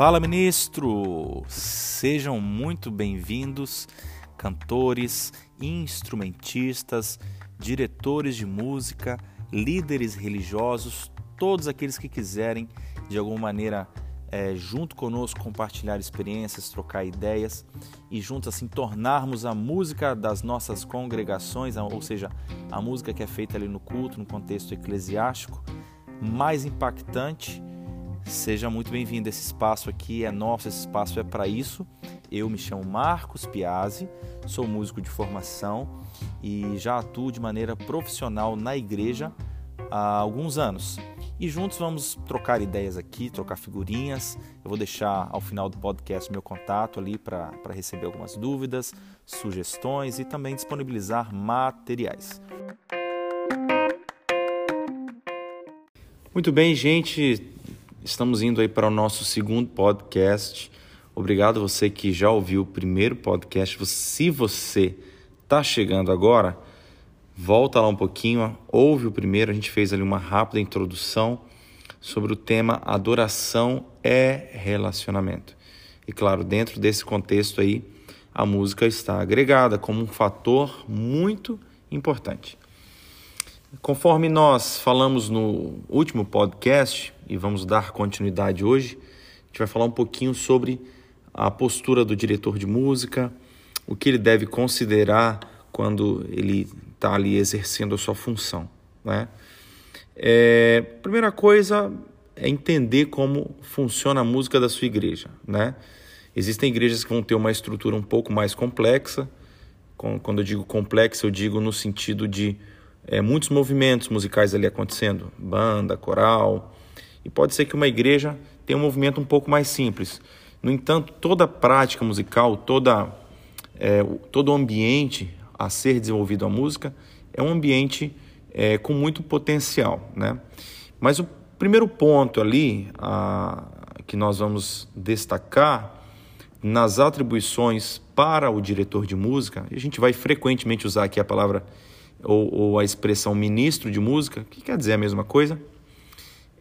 Fala, ministro! Sejam muito bem-vindos, cantores, instrumentistas, diretores de música, líderes religiosos, todos aqueles que quiserem, de alguma maneira, é, junto conosco, compartilhar experiências, trocar ideias e juntos assim tornarmos a música das nossas congregações, ou seja, a música que é feita ali no culto, no contexto eclesiástico, mais impactante Seja muito bem-vindo. Esse espaço aqui é nosso, esse espaço é para isso. Eu me chamo Marcos Piazzi, sou músico de formação e já atuo de maneira profissional na igreja há alguns anos. E juntos vamos trocar ideias aqui, trocar figurinhas. Eu vou deixar ao final do podcast meu contato ali para receber algumas dúvidas, sugestões e também disponibilizar materiais. Muito bem, gente. Estamos indo aí para o nosso segundo podcast. Obrigado você que já ouviu o primeiro podcast. Se você está chegando agora, volta lá um pouquinho, ouve o primeiro. A gente fez ali uma rápida introdução sobre o tema adoração é relacionamento. E claro, dentro desse contexto aí, a música está agregada como um fator muito importante. Conforme nós falamos no último podcast, e vamos dar continuidade hoje, a gente vai falar um pouquinho sobre a postura do diretor de música, o que ele deve considerar quando ele está ali exercendo a sua função. Né? É, primeira coisa é entender como funciona a música da sua igreja. Né? Existem igrejas que vão ter uma estrutura um pouco mais complexa. Quando eu digo complexa, eu digo no sentido de é, muitos movimentos musicais ali acontecendo, banda, coral, e pode ser que uma igreja tenha um movimento um pouco mais simples. No entanto, toda prática musical, toda, é, todo o ambiente a ser desenvolvido a música é um ambiente é, com muito potencial, né? Mas o primeiro ponto ali a, que nós vamos destacar nas atribuições para o diretor de música, a gente vai frequentemente usar aqui a palavra ou, ou a expressão ministro de música, que quer dizer a mesma coisa,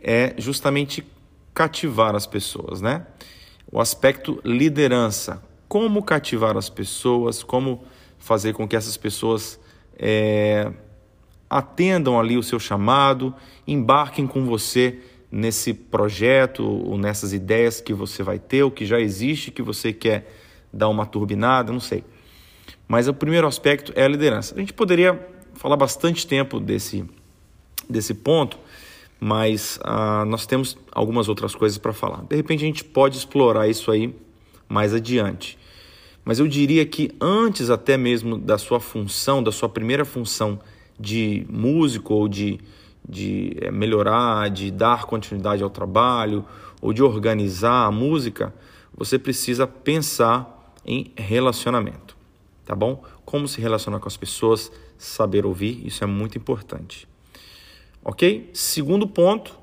é justamente cativar as pessoas, né? O aspecto liderança, como cativar as pessoas, como fazer com que essas pessoas é, atendam ali o seu chamado, embarquem com você nesse projeto ou nessas ideias que você vai ter, ou que já existe, que você quer dar uma turbinada, não sei. Mas o primeiro aspecto é a liderança. A gente poderia falar bastante tempo desse, desse ponto, mas ah, nós temos algumas outras coisas para falar. De repente a gente pode explorar isso aí mais adiante. Mas eu diria que antes até mesmo da sua função, da sua primeira função de músico ou de, de eh, melhorar, de dar continuidade ao trabalho ou de organizar a música, você precisa pensar em relacionamento, tá bom? Como se relacionar com as pessoas, saber ouvir, isso é muito importante. Ok? Segundo ponto,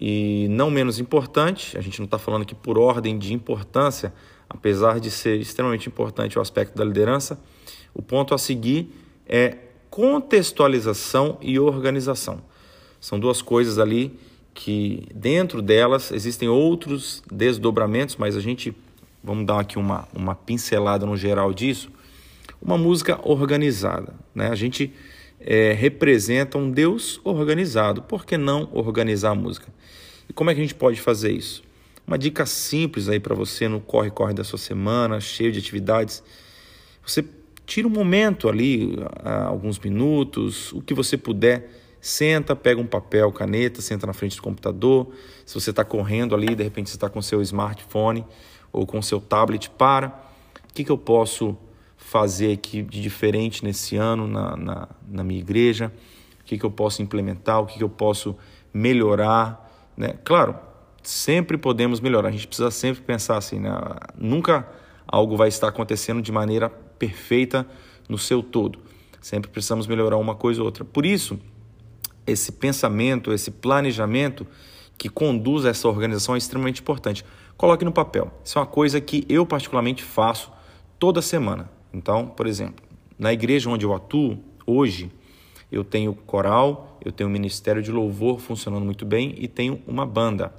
e não menos importante, a gente não está falando aqui por ordem de importância, apesar de ser extremamente importante o aspecto da liderança, o ponto a seguir é contextualização e organização. São duas coisas ali que dentro delas existem outros desdobramentos, mas a gente vamos dar aqui uma, uma pincelada no geral disso uma música organizada. Né? A gente é, representa um Deus organizado. Por que não organizar a música? E como é que a gente pode fazer isso? Uma dica simples aí para você no corre-corre da sua semana, cheio de atividades. Você tira um momento ali, alguns minutos, o que você puder. Senta, pega um papel, caneta, senta na frente do computador. Se você está correndo ali, de repente você está com seu smartphone ou com seu tablet, para. O que, que eu posso fazer aqui de diferente nesse ano na, na, na minha igreja, o que, que eu posso implementar, o que, que eu posso melhorar. Né? Claro, sempre podemos melhorar, a gente precisa sempre pensar assim, né? nunca algo vai estar acontecendo de maneira perfeita no seu todo. Sempre precisamos melhorar uma coisa ou outra. Por isso, esse pensamento, esse planejamento que conduz essa organização é extremamente importante. Coloque no papel. Isso é uma coisa que eu particularmente faço toda semana. Então, por exemplo, na igreja onde eu atuo, hoje, eu tenho coral, eu tenho ministério de louvor funcionando muito bem e tenho uma banda.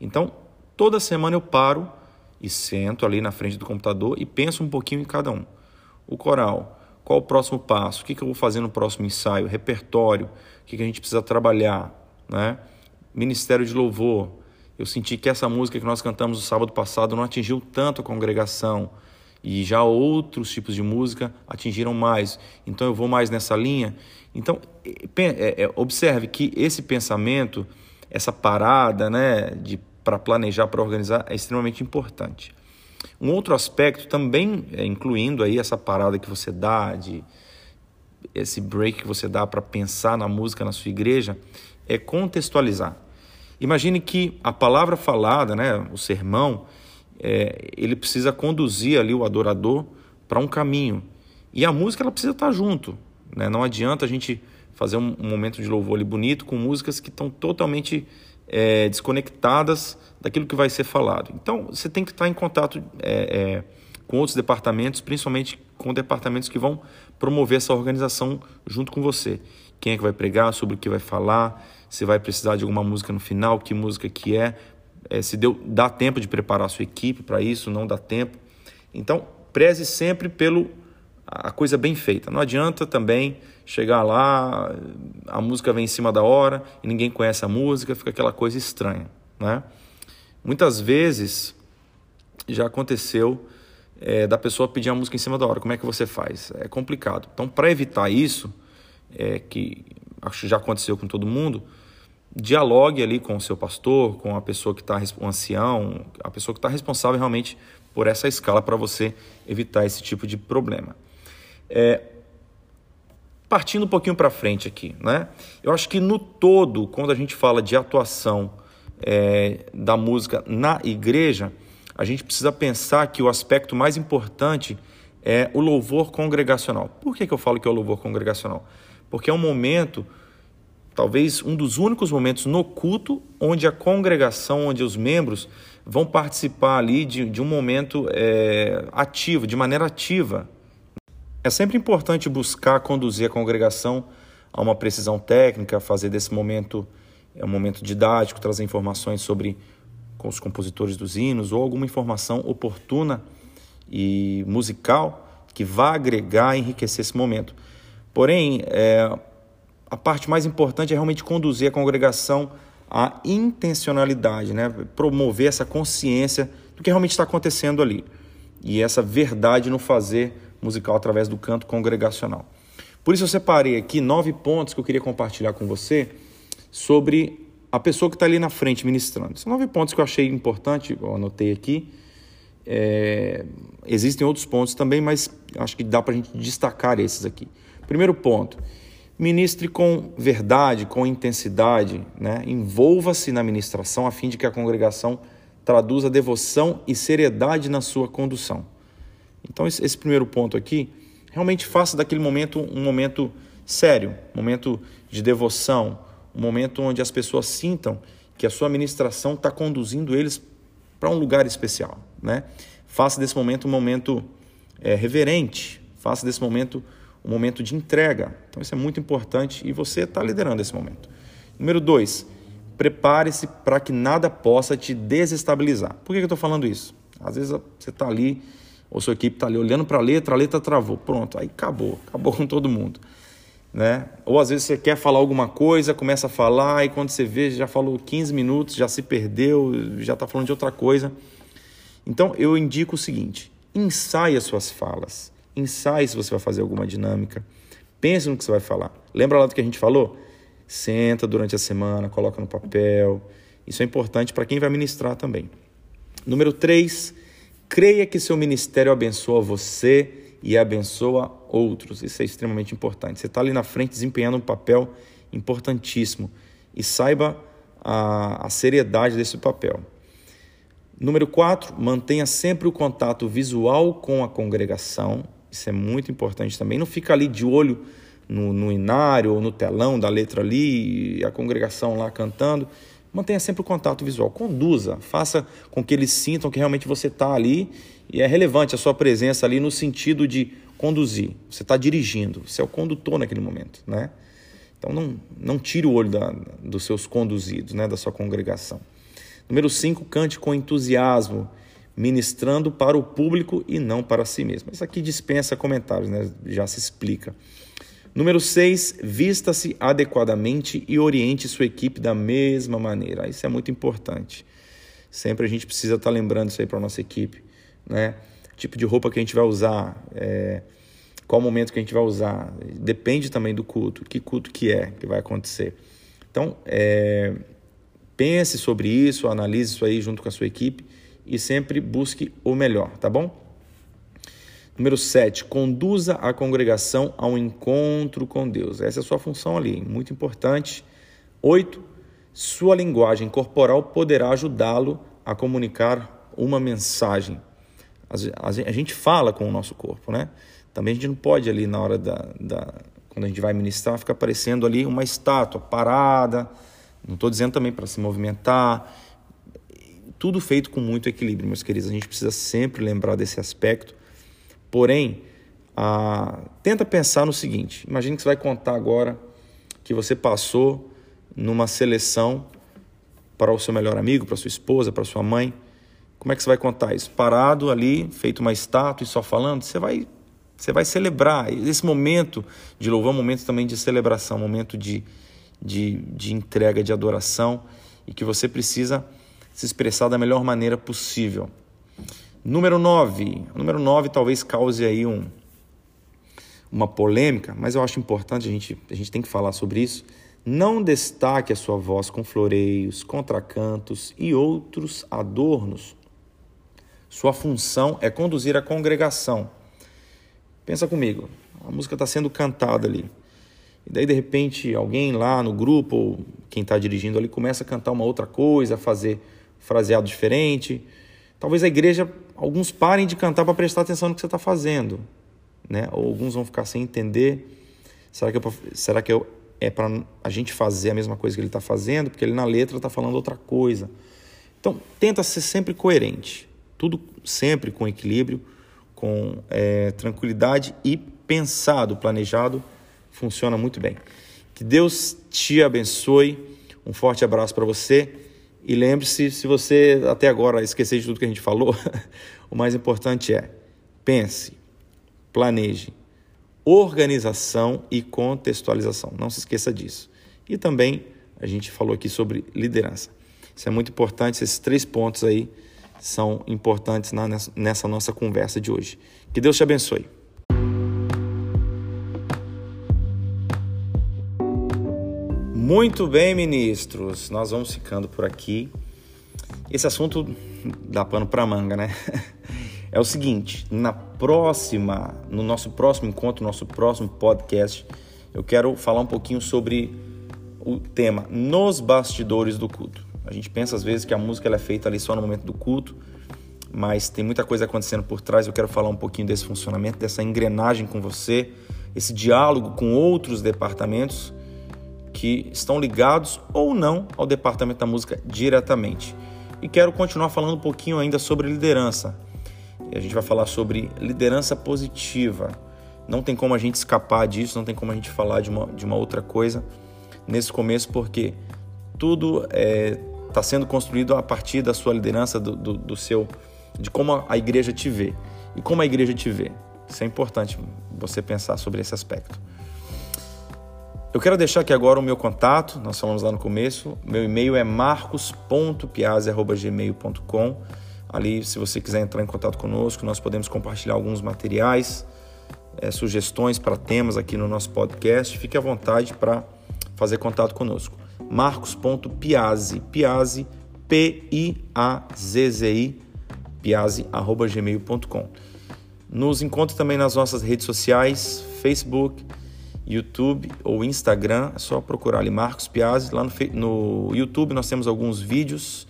Então, toda semana eu paro e sento ali na frente do computador e penso um pouquinho em cada um. O coral, qual o próximo passo? O que, que eu vou fazer no próximo ensaio? Repertório, o que, que a gente precisa trabalhar? Né? Ministério de Louvor. Eu senti que essa música que nós cantamos no sábado passado não atingiu tanto a congregação e já outros tipos de música atingiram mais. Então eu vou mais nessa linha. Então é, é, observe que esse pensamento, essa parada, né, de para planejar, para organizar é extremamente importante. Um outro aspecto também, é, incluindo aí essa parada que você dá de esse break que você dá para pensar na música na sua igreja, é contextualizar. Imagine que a palavra falada, né, o sermão, é, ele precisa conduzir ali o adorador para um caminho. E a música ela precisa estar junto. Né? Não adianta a gente fazer um, um momento de louvor ali bonito com músicas que estão totalmente é, desconectadas daquilo que vai ser falado. Então você tem que estar em contato é, é com outros departamentos, principalmente com departamentos que vão promover essa organização junto com você. Quem é que vai pregar, sobre o que vai falar, se vai precisar de alguma música no final, que música que é, é se deu, dá tempo de preparar a sua equipe para isso, não dá tempo. Então, preze sempre pelo a coisa bem feita. Não adianta também chegar lá, a música vem em cima da hora e ninguém conhece a música, fica aquela coisa estranha, né? Muitas vezes já aconteceu é, da pessoa pedir a música em cima da hora. Como é que você faz? É complicado. Então, para evitar isso, é, que acho que já aconteceu com todo mundo, dialogue ali com o seu pastor, com a pessoa que está, o ancião, a pessoa que está responsável realmente por essa escala para você evitar esse tipo de problema. É, partindo um pouquinho para frente aqui, né? Eu acho que no todo, quando a gente fala de atuação é, da música na igreja, a gente precisa pensar que o aspecto mais importante é o louvor congregacional. Por que, que eu falo que é o louvor congregacional? Porque é um momento, talvez um dos únicos momentos no culto, onde a congregação, onde os membros vão participar ali de, de um momento é, ativo, de maneira ativa. É sempre importante buscar conduzir a congregação a uma precisão técnica, fazer desse momento é um momento didático, trazer informações sobre com os compositores dos hinos ou alguma informação oportuna e musical que vá agregar e enriquecer esse momento. Porém, é, a parte mais importante é realmente conduzir a congregação à intencionalidade, né? promover essa consciência do que realmente está acontecendo ali e essa verdade no fazer musical através do canto congregacional. Por isso eu separei aqui nove pontos que eu queria compartilhar com você sobre a pessoa que está ali na frente ministrando. São nove pontos que eu achei importante, eu anotei aqui. É, existem outros pontos também, mas acho que dá para a gente destacar esses aqui. Primeiro ponto: ministre com verdade, com intensidade, né? envolva-se na ministração a fim de que a congregação traduza devoção e seriedade na sua condução. Então, esse, primeiro ponto aqui, realmente faça daquele momento um momento sério, um momento de devoção, um momento onde as pessoas sintam que a sua administração está conduzindo eles para um lugar especial. Né? Faça desse momento um momento é, reverente, faça desse momento momento de entrega. Então isso é muito importante e você está liderando esse momento. Número dois, prepare-se para que nada possa te desestabilizar. Por que eu estou falando isso? Às vezes você está ali, ou sua equipe está ali olhando para a letra, a letra travou. Pronto, aí acabou, acabou com todo mundo né? Ou às vezes você quer falar alguma coisa, começa a falar e quando você vê já falou 15 minutos, já se perdeu, já está falando de outra coisa. Então eu indico o seguinte: ensaie as suas falas, ensaie se você vai fazer alguma dinâmica, pense no que você vai falar. Lembra lá do que a gente falou? Senta durante a semana, coloca no papel. Isso é importante para quem vai ministrar também. Número 3, creia que seu ministério abençoa você e abençoa outros. Isso é extremamente importante. Você está ali na frente desempenhando um papel importantíssimo e saiba a, a seriedade desse papel. Número 4, mantenha sempre o contato visual com a congregação. Isso é muito importante também. Não fica ali de olho no, no inário ou no telão da letra ali, a congregação lá cantando. Mantenha sempre o contato visual. Conduza, faça com que eles sintam que realmente você está ali e é relevante a sua presença ali no sentido de conduzir. Você está dirigindo, você é o condutor naquele momento, né? Então não, não tire o olho da, dos seus conduzidos, né, da sua congregação. Número 5, cante com entusiasmo, ministrando para o público e não para si mesmo. Isso aqui dispensa comentários, né? já se explica. Número 6, vista-se adequadamente e oriente sua equipe da mesma maneira. Isso é muito importante. Sempre a gente precisa estar lembrando isso aí para a nossa equipe. Né? Tipo de roupa que a gente vai usar, é, qual momento que a gente vai usar. Depende também do culto, que culto que é que vai acontecer. Então, é, pense sobre isso, analise isso aí junto com a sua equipe e sempre busque o melhor, tá bom? Número 7, conduza a congregação ao encontro com Deus. Essa é a sua função ali, muito importante. 8, sua linguagem corporal poderá ajudá-lo a comunicar uma mensagem. A gente fala com o nosso corpo, né? Também a gente não pode ali na hora da, da quando a gente vai ministrar, ficar parecendo ali uma estátua parada. Não estou dizendo também para se movimentar. Tudo feito com muito equilíbrio, meus queridos. A gente precisa sempre lembrar desse aspecto. Porém, a... tenta pensar no seguinte: imagine que você vai contar agora que você passou numa seleção para o seu melhor amigo, para sua esposa, para sua mãe. Como é que você vai contar isso? Parado ali, feito uma estátua e só falando? Você vai você vai celebrar. Esse momento de louvor é um momento também de celebração, um momento de, de, de entrega, de adoração e que você precisa se expressar da melhor maneira possível. Número 9. O número 9 talvez cause aí um, uma polêmica, mas eu acho importante, a gente, a gente tem que falar sobre isso. Não destaque a sua voz com floreios, contracantos e outros adornos. Sua função é conduzir a congregação Pensa comigo, a música está sendo cantada ali. E daí, de repente, alguém lá no grupo, ou quem está dirigindo ali, começa a cantar uma outra coisa, a fazer fraseado diferente. Talvez a igreja, alguns parem de cantar para prestar atenção no que você está fazendo. Né? Ou alguns vão ficar sem entender. Será que, eu, será que eu, é para a gente fazer a mesma coisa que ele está fazendo? Porque ele na letra está falando outra coisa. Então, tenta ser sempre coerente. Tudo sempre com equilíbrio com é, tranquilidade e pensado, planejado, funciona muito bem. Que Deus te abençoe. Um forte abraço para você. E lembre-se, se você até agora esqueceu de tudo que a gente falou, o mais importante é pense, planeje, organização e contextualização. Não se esqueça disso. E também a gente falou aqui sobre liderança. Isso é muito importante, esses três pontos aí são importantes na, nessa nossa conversa de hoje. Que Deus te abençoe. Muito bem, ministros, nós vamos ficando por aqui. Esse assunto dá pano para manga, né? É o seguinte, na próxima, no nosso próximo encontro, nosso próximo podcast, eu quero falar um pouquinho sobre o tema nos bastidores do culto. A gente pensa às vezes que a música é feita ali só no momento do culto, mas tem muita coisa acontecendo por trás. Eu quero falar um pouquinho desse funcionamento, dessa engrenagem com você, esse diálogo com outros departamentos que estão ligados ou não ao departamento da música diretamente. E quero continuar falando um pouquinho ainda sobre liderança. E a gente vai falar sobre liderança positiva. Não tem como a gente escapar disso, não tem como a gente falar de uma, de uma outra coisa nesse começo, porque tudo está é, tá sendo construído a partir da sua liderança, do, do, do seu, de como a igreja te vê. E como a igreja te vê. Isso é importante você pensar sobre esse aspecto. Eu quero deixar aqui agora o meu contato, nós falamos lá no começo. Meu e-mail é marcos.piazzi.gmail.com. Ali, se você quiser entrar em contato conosco, nós podemos compartilhar alguns materiais, é, sugestões para temas aqui no nosso podcast. Fique à vontade para fazer contato conosco marcos.piazzi, piazzi, P-I-A-Z-Z-I, piazzi, arroba gmail.com. Nos encontre também nas nossas redes sociais, Facebook, YouTube ou Instagram, é só procurar ali Marcos Piazzi. Lá no, no YouTube nós temos alguns vídeos,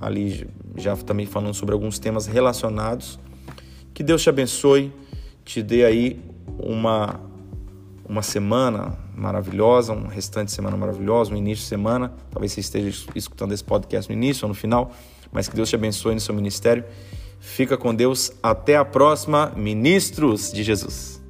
ali já também falando sobre alguns temas relacionados. Que Deus te abençoe, te dê aí uma uma semana maravilhosa, um restante de semana maravilhosa, um início de semana. Talvez você esteja escutando esse podcast no início ou no final, mas que Deus te abençoe no seu ministério. Fica com Deus. Até a próxima, ministros de Jesus.